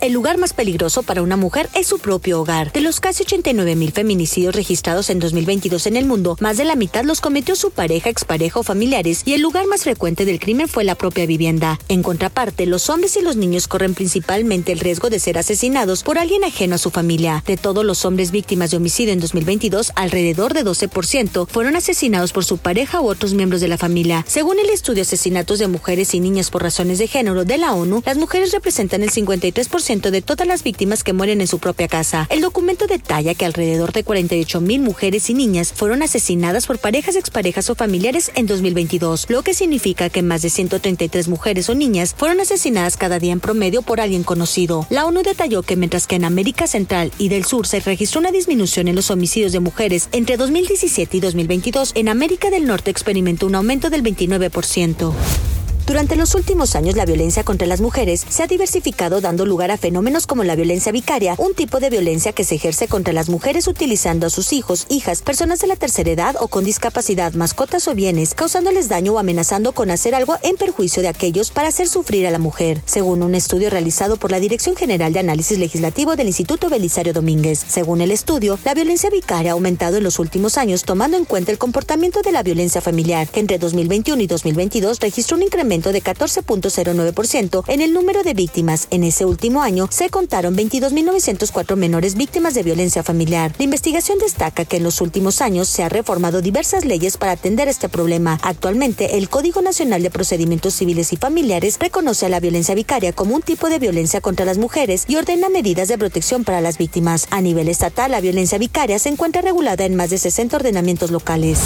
El lugar más peligroso para una mujer es su propio hogar. De los casi 89 mil feminicidios registrados en 2022 en el mundo, más de la mitad los cometió su pareja, expareja o familiares, y el lugar más frecuente del crimen fue la propia vivienda. En contraparte, los hombres y los niños corren principalmente el riesgo de ser asesinados por alguien ajeno a su familia. De todos los hombres víctimas de homicidio en 2022, alrededor de 12% fueron asesinados por su pareja u otros miembros de la familia. Según el estudio Asesinatos de Mujeres y Niñas por Razones de Género de la ONU, las mujeres representan el 53% de todas las víctimas que mueren en su propia casa. El documento detalla que alrededor de 48 mil mujeres y niñas fueron asesinadas por parejas, exparejas o familiares en 2022, lo que significa que más de 133 mujeres o niñas fueron asesinadas cada día en promedio por alguien conocido. La ONU detalló que mientras que en América Central y del Sur se registró una disminución en los homicidios de mujeres entre 2017 y 2022, en América del Norte experimentó un aumento del 29%. Durante los últimos años, la violencia contra las mujeres se ha diversificado dando lugar a fenómenos como la violencia vicaria, un tipo de violencia que se ejerce contra las mujeres utilizando a sus hijos, hijas, personas de la tercera edad o con discapacidad, mascotas o bienes, causándoles daño o amenazando con hacer algo en perjuicio de aquellos para hacer sufrir a la mujer, según un estudio realizado por la Dirección General de Análisis Legislativo del Instituto Belisario Domínguez. Según el estudio, la violencia vicaria ha aumentado en los últimos años tomando en cuenta el comportamiento de la violencia familiar, que entre 2021 y 2022 registró un incremento de 14.09% en el número de víctimas. En ese último año se contaron 22.904 menores víctimas de violencia familiar. La investigación destaca que en los últimos años se ha reformado diversas leyes para atender este problema. Actualmente, el Código Nacional de Procedimientos Civiles y Familiares reconoce a la violencia vicaria como un tipo de violencia contra las mujeres y ordena medidas de protección para las víctimas. A nivel estatal, la violencia vicaria se encuentra regulada en más de 60 ordenamientos locales.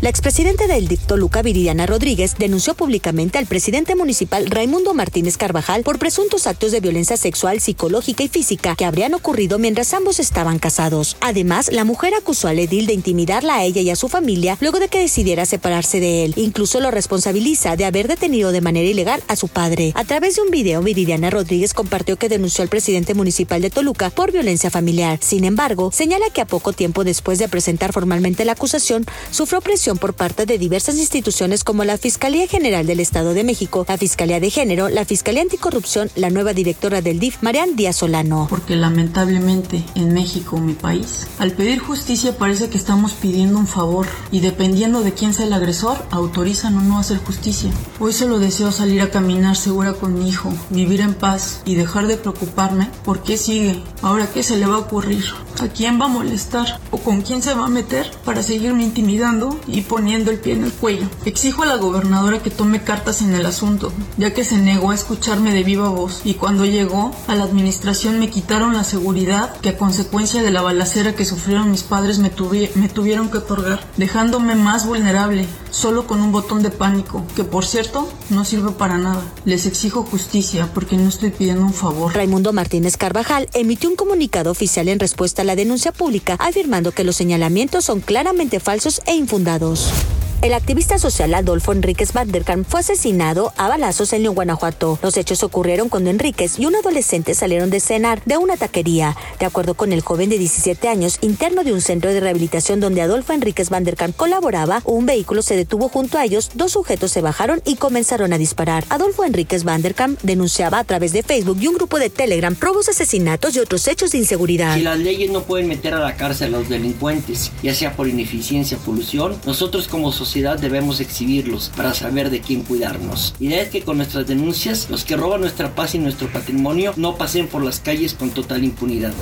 La expresidenta del DIF Toluca, Viridiana Rodríguez, denunció públicamente al presidente municipal Raimundo Martínez Carvajal por presuntos actos de violencia sexual, psicológica y física que habrían ocurrido mientras ambos estaban casados. Además, la mujer acusó al edil de intimidarla a ella y a su familia luego de que decidiera separarse de él. Incluso lo responsabiliza de haber detenido de manera ilegal a su padre. A través de un video, Viridiana Rodríguez compartió que denunció al presidente municipal de Toluca por violencia familiar. Sin embargo, señala que a poco tiempo después de presentar formalmente la acusación, sufrió presión por parte de diversas instituciones como la Fiscalía General del Estado de México, la Fiscalía de Género, la Fiscalía Anticorrupción, la nueva directora del DIF, Marian Díaz Solano. Porque lamentablemente en México, mi país, al pedir justicia parece que estamos pidiendo un favor y dependiendo de quién sea el agresor, autorizan o no hacer justicia. Hoy solo deseo salir a caminar segura con mi hijo, vivir en paz y dejar de preocuparme por qué sigue, ahora qué se le va a ocurrir, a quién va a molestar o con quién se va a meter para seguirme intimidando y poniendo el pie en el cuello. Exijo a la gobernadora que tome cartas en el asunto, ya que se negó a escucharme de viva voz y cuando llegó a la administración me quitaron la seguridad que a consecuencia de la balacera que sufrieron mis padres me, tuvi me tuvieron que otorgar, dejándome más vulnerable, solo con un botón de pánico, que por cierto no sirve para nada. Les exijo justicia porque no estoy pidiendo un favor. Raimundo Martínez Carvajal emitió un comunicado oficial en respuesta a la denuncia pública, afirmando que los señalamientos son claramente falsos e infundados. Deus. El activista social Adolfo Enríquez Vanderkamp fue asesinado a balazos en León, Guanajuato. Los hechos ocurrieron cuando Enríquez y un adolescente salieron de cenar de una taquería. De acuerdo con el joven de 17 años, interno de un centro de rehabilitación donde Adolfo Enríquez Vanderkamp colaboraba, un vehículo se detuvo junto a ellos, dos sujetos se bajaron y comenzaron a disparar. Adolfo Enríquez Vanderkamp denunciaba a través de Facebook y un grupo de Telegram robos, asesinatos y otros hechos de inseguridad. Si las leyes no pueden meter a la cárcel a los delincuentes, ya sea por ineficiencia o polución, nosotros como sociedad debemos exhibirlos para saber de quién cuidarnos. Y de que con nuestras denuncias, los que roban nuestra paz y nuestro patrimonio no pasen por las calles con total impunidad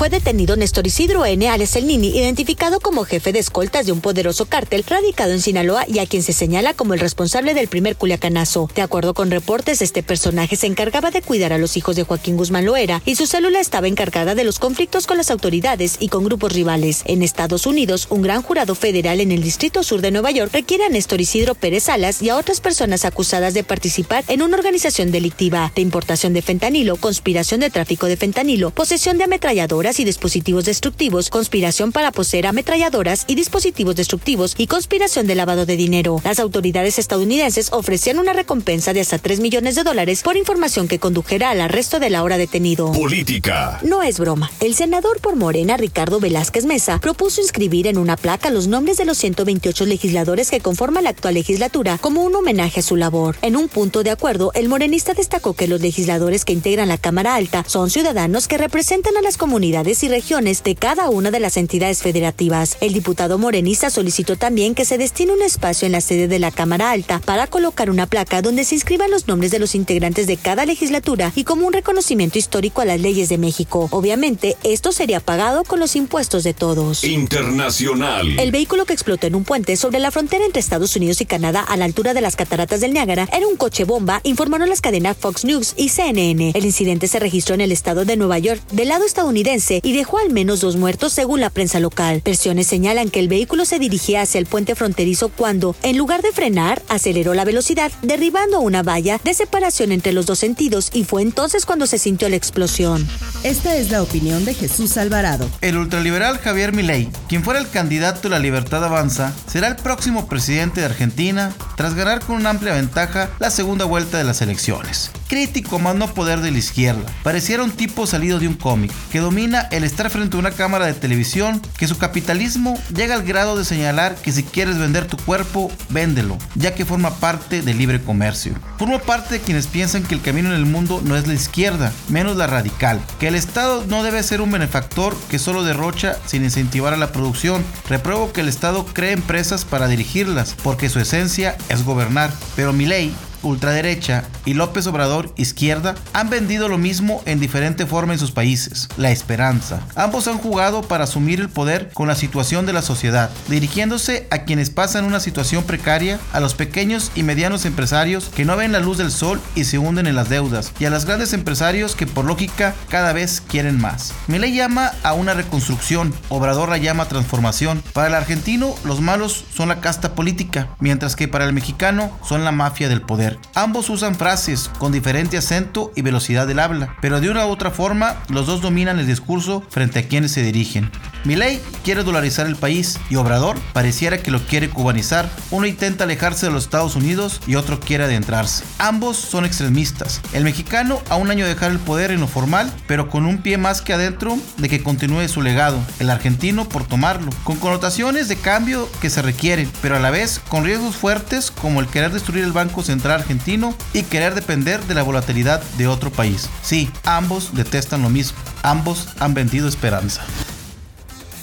fue detenido Néstor Isidro N. Nini, identificado como jefe de escoltas de un poderoso cártel radicado en Sinaloa y a quien se señala como el responsable del primer culiacanazo. De acuerdo con reportes, este personaje se encargaba de cuidar a los hijos de Joaquín Guzmán Loera y su célula estaba encargada de los conflictos con las autoridades y con grupos rivales. En Estados Unidos, un gran jurado federal en el Distrito Sur de Nueva York requiere a Néstor Isidro Pérez Salas y a otras personas acusadas de participar en una organización delictiva de importación de fentanilo, conspiración de tráfico de fentanilo, posesión de ametralladoras ametralladoras y dispositivos destructivos, conspiración para poseer ametralladoras y dispositivos destructivos y conspiración de lavado de dinero. Las autoridades estadounidenses ofrecían una recompensa de hasta 3 millones de dólares por información que condujera al arresto del ahora detenido. Política. No es broma. El senador por Morena, Ricardo Velázquez Mesa, propuso inscribir en una placa los nombres de los 128 legisladores que conforman la actual legislatura como un homenaje a su labor. En un punto de acuerdo, el morenista destacó que los legisladores que integran la Cámara Alta son ciudadanos que representan a las comunidades y regiones de cada una de las entidades federativas. El diputado morenista solicitó también que se destine un espacio en la sede de la Cámara Alta para colocar una placa donde se inscriban los nombres de los integrantes de cada legislatura y como un reconocimiento histórico a las leyes de México. Obviamente, esto sería pagado con los impuestos de todos. Internacional. El vehículo que explotó en un puente sobre la frontera entre Estados Unidos y Canadá a la altura de las cataratas del Niágara era un coche bomba, informaron las cadenas Fox News y CNN. El incidente se registró en el estado de Nueva York, del lado estadounidense, y dejó al menos dos muertos según la prensa local. Versiones señalan que el vehículo se dirigía hacia el puente fronterizo cuando, en lugar de frenar, aceleró la velocidad, derribando una valla de separación entre los dos sentidos y fue entonces cuando se sintió la explosión. Esta es la opinión de Jesús Alvarado. El ultraliberal Javier Milei, quien fuera el candidato de la Libertad Avanza, será el próximo presidente de Argentina tras ganar con una amplia ventaja la segunda vuelta de las elecciones. Crítico más no poder de la izquierda, pareciera un tipo salido de un cómic, que domina el estar frente a una cámara de televisión, que su capitalismo llega al grado de señalar que si quieres vender tu cuerpo, véndelo, ya que forma parte del libre comercio. Forma parte de quienes piensan que el camino en el mundo no es la izquierda, menos la radical, que el Estado no debe ser un benefactor que solo derrocha sin incentivar a la producción. Repruebo que el Estado cree empresas para dirigirlas, porque su esencia es gobernar. Pero mi ley ultraderecha y López Obrador izquierda han vendido lo mismo en diferente forma en sus países, la esperanza. Ambos han jugado para asumir el poder con la situación de la sociedad, dirigiéndose a quienes pasan una situación precaria, a los pequeños y medianos empresarios que no ven la luz del sol y se hunden en las deudas, y a los grandes empresarios que por lógica cada vez quieren más. Milei llama a una reconstrucción, Obrador la llama transformación. Para el argentino, los malos son la casta política, mientras que para el mexicano son la mafia del poder. Ambos usan frases con diferente acento y velocidad del habla, pero de una u otra forma los dos dominan el discurso frente a quienes se dirigen. Milei quiere dolarizar el país y Obrador pareciera que lo quiere cubanizar. Uno intenta alejarse de los Estados Unidos y otro quiere adentrarse. Ambos son extremistas. El mexicano a un año de dejar el poder en lo formal, pero con un pie más que adentro de que continúe su legado. El argentino por tomarlo, con connotaciones de cambio que se requieren, pero a la vez con riesgos fuertes como el querer destruir el Banco Central argentino y querer depender de la volatilidad de otro país. Sí, ambos detestan lo mismo. Ambos han vendido esperanza.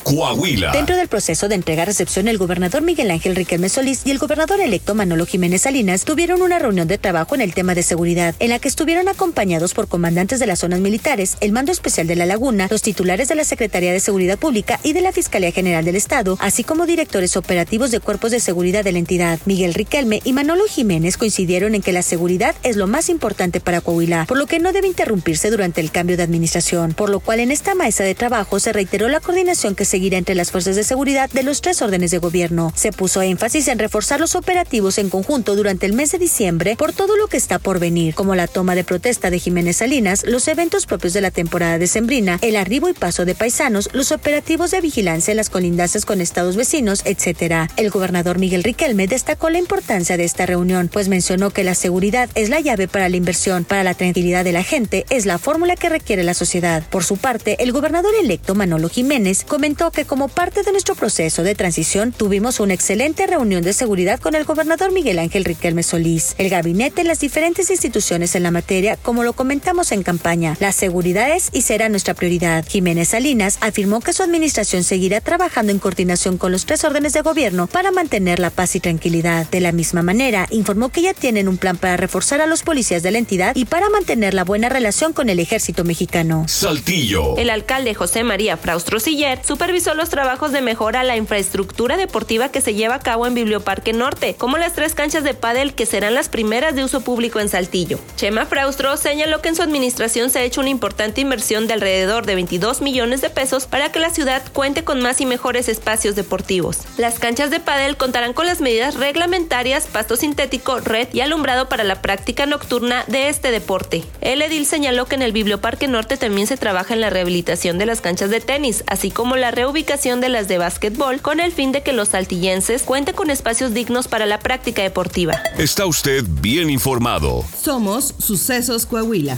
Coahuila. Dentro del proceso de entrega-recepción, el gobernador Miguel Ángel Riquelme Solís y el gobernador electo Manolo Jiménez Salinas tuvieron una reunión de trabajo en el tema de seguridad, en la que estuvieron acompañados por comandantes de las zonas militares, el Mando Especial de la Laguna, los titulares de la Secretaría de Seguridad Pública y de la Fiscalía General del Estado, así como directores operativos de cuerpos de seguridad de la entidad. Miguel Riquelme y Manolo Jiménez coincidieron en que la seguridad es lo más importante para Coahuila, por lo que no debe interrumpirse durante el cambio de administración, por lo cual en esta mesa de trabajo se reiteró la coordinación que se seguirá entre las fuerzas de seguridad de los tres órdenes de gobierno. Se puso énfasis en reforzar los operativos en conjunto durante el mes de diciembre por todo lo que está por venir, como la toma de protesta de Jiménez Salinas, los eventos propios de la temporada decembrina, el arribo y paso de paisanos, los operativos de vigilancia en las colindancias con estados vecinos, etc. El gobernador Miguel Riquelme destacó la importancia de esta reunión, pues mencionó que la seguridad es la llave para la inversión, para la tranquilidad de la gente, es la fórmula que requiere la sociedad. Por su parte, el gobernador electo Manolo Jiménez comentó que como parte de nuestro proceso de transición, tuvimos una excelente reunión de seguridad con el gobernador Miguel Ángel Riquelme Solís, el gabinete, las diferentes instituciones en la materia, como lo comentamos en campaña. La seguridad es y será nuestra prioridad. Jiménez Salinas afirmó que su administración seguirá trabajando en coordinación con los tres órdenes de gobierno para mantener la paz y tranquilidad. De la misma manera, informó que ya tienen un plan para reforzar a los policías de la entidad y para mantener la buena relación con el ejército mexicano. Saltillo. El alcalde José María Fraustro Siller supervisó revisó los trabajos de mejora a la infraestructura deportiva que se lleva a cabo en Biblioparque Norte, como las tres canchas de pádel que serán las primeras de uso público en Saltillo. Chema Fraustro señaló que en su administración se ha hecho una importante inversión de alrededor de 22 millones de pesos para que la ciudad cuente con más y mejores espacios deportivos. Las canchas de pádel contarán con las medidas reglamentarias, pasto sintético, red y alumbrado para la práctica nocturna de este deporte. El edil señaló que en el Biblioparque Norte también se trabaja en la rehabilitación de las canchas de tenis, así como la reubicación de las de básquetbol, con el fin de que los saltillenses cuenten con espacios dignos para la práctica deportiva. Está usted bien informado. Somos Sucesos Coahuila.